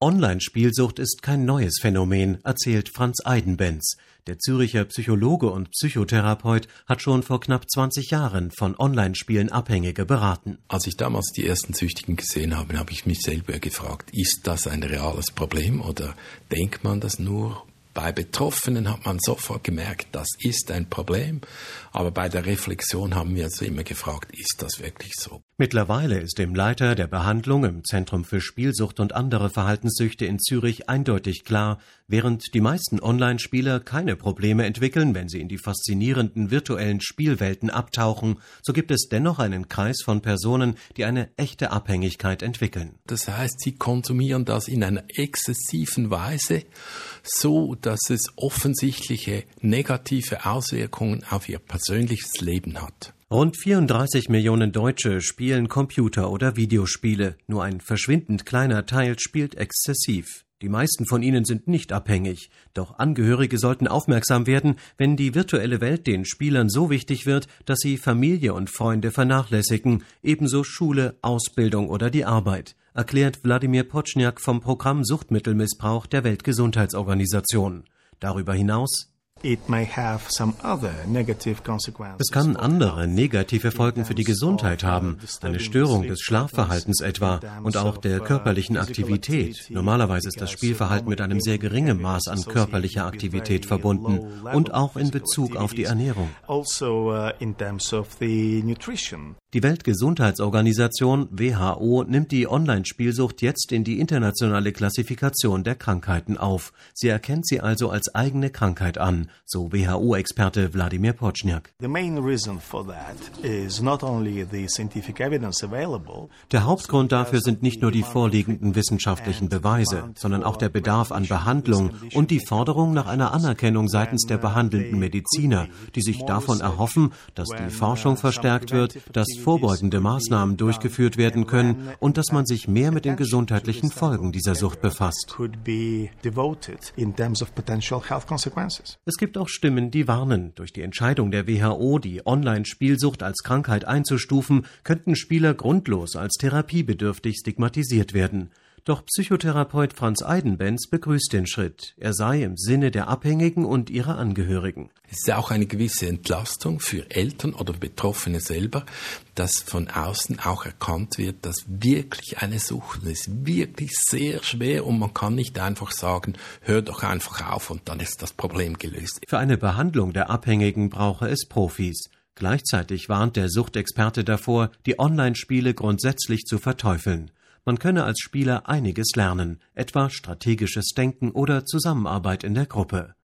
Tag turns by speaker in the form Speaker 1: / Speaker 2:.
Speaker 1: Online-Spielsucht ist kein neues Phänomen, erzählt Franz Eidenbenz. Der Züricher Psychologe und Psychotherapeut hat schon vor knapp 20 Jahren von Online-Spielen Abhängige beraten.
Speaker 2: Als ich damals die ersten Süchtigen gesehen habe, habe ich mich selber gefragt, ist das ein reales Problem oder denkt man das nur bei Betroffenen hat man sofort gemerkt, das ist ein Problem. Aber bei der Reflexion haben wir uns immer gefragt, ist das wirklich so?
Speaker 1: Mittlerweile ist dem Leiter der Behandlung im Zentrum für Spielsucht und andere Verhaltenssüchte in Zürich eindeutig klar, während die meisten Online-Spieler keine Probleme entwickeln, wenn sie in die faszinierenden virtuellen Spielwelten abtauchen, so gibt es dennoch einen Kreis von Personen, die eine echte Abhängigkeit entwickeln.
Speaker 2: Das heißt, sie konsumieren das in einer exzessiven Weise, so dass es offensichtliche negative Auswirkungen auf ihr persönliches Leben hat.
Speaker 1: Rund 34 Millionen Deutsche spielen Computer- oder Videospiele. Nur ein verschwindend kleiner Teil spielt exzessiv. Die meisten von ihnen sind nicht abhängig, doch Angehörige sollten aufmerksam werden, wenn die virtuelle Welt den Spielern so wichtig wird, dass sie Familie und Freunde vernachlässigen, ebenso Schule, Ausbildung oder die Arbeit erklärt Wladimir Potschniak vom Programm Suchtmittelmissbrauch der Weltgesundheitsorganisation. Darüber hinaus es kann andere negative Folgen für die Gesundheit haben, eine Störung des Schlafverhaltens etwa und auch der körperlichen Aktivität. Normalerweise ist das Spielverhalten mit einem sehr geringen Maß an körperlicher Aktivität verbunden und auch in Bezug auf die Ernährung. Also, uh, die Weltgesundheitsorganisation WHO nimmt die Online-Spielsucht jetzt in die internationale Klassifikation der Krankheiten auf. Sie erkennt sie also als eigene Krankheit an, so WHO-Experte Wladimir Poczniak. Der Hauptgrund dafür sind nicht nur die vorliegenden wissenschaftlichen Beweise, sondern auch der Bedarf an Behandlung und die Forderung nach einer Anerkennung seitens der behandelnden Mediziner, die sich davon erhoffen, dass die Forschung verstärkt wird, dass vorbeugende Maßnahmen durchgeführt werden können und dass man sich mehr mit den gesundheitlichen Folgen dieser Sucht befasst. Es gibt auch Stimmen, die warnen, durch die Entscheidung der WHO, die Online-Spielsucht als Krankheit einzustufen, könnten Spieler grundlos als therapiebedürftig stigmatisiert werden. Doch Psychotherapeut Franz Eidenbenz begrüßt den Schritt. Er sei im Sinne der Abhängigen und ihrer Angehörigen.
Speaker 2: Es ist auch eine gewisse Entlastung für Eltern oder Betroffene selber, dass von außen auch erkannt wird, dass wirklich eine Sucht ist, wirklich sehr schwer und man kann nicht einfach sagen, hör doch einfach auf und dann ist das Problem gelöst.
Speaker 1: Für eine Behandlung der Abhängigen brauche es Profis. Gleichzeitig warnt der Suchtexperte davor, die Online-Spiele grundsätzlich zu verteufeln. Man könne als Spieler einiges lernen, etwa strategisches Denken oder Zusammenarbeit in der Gruppe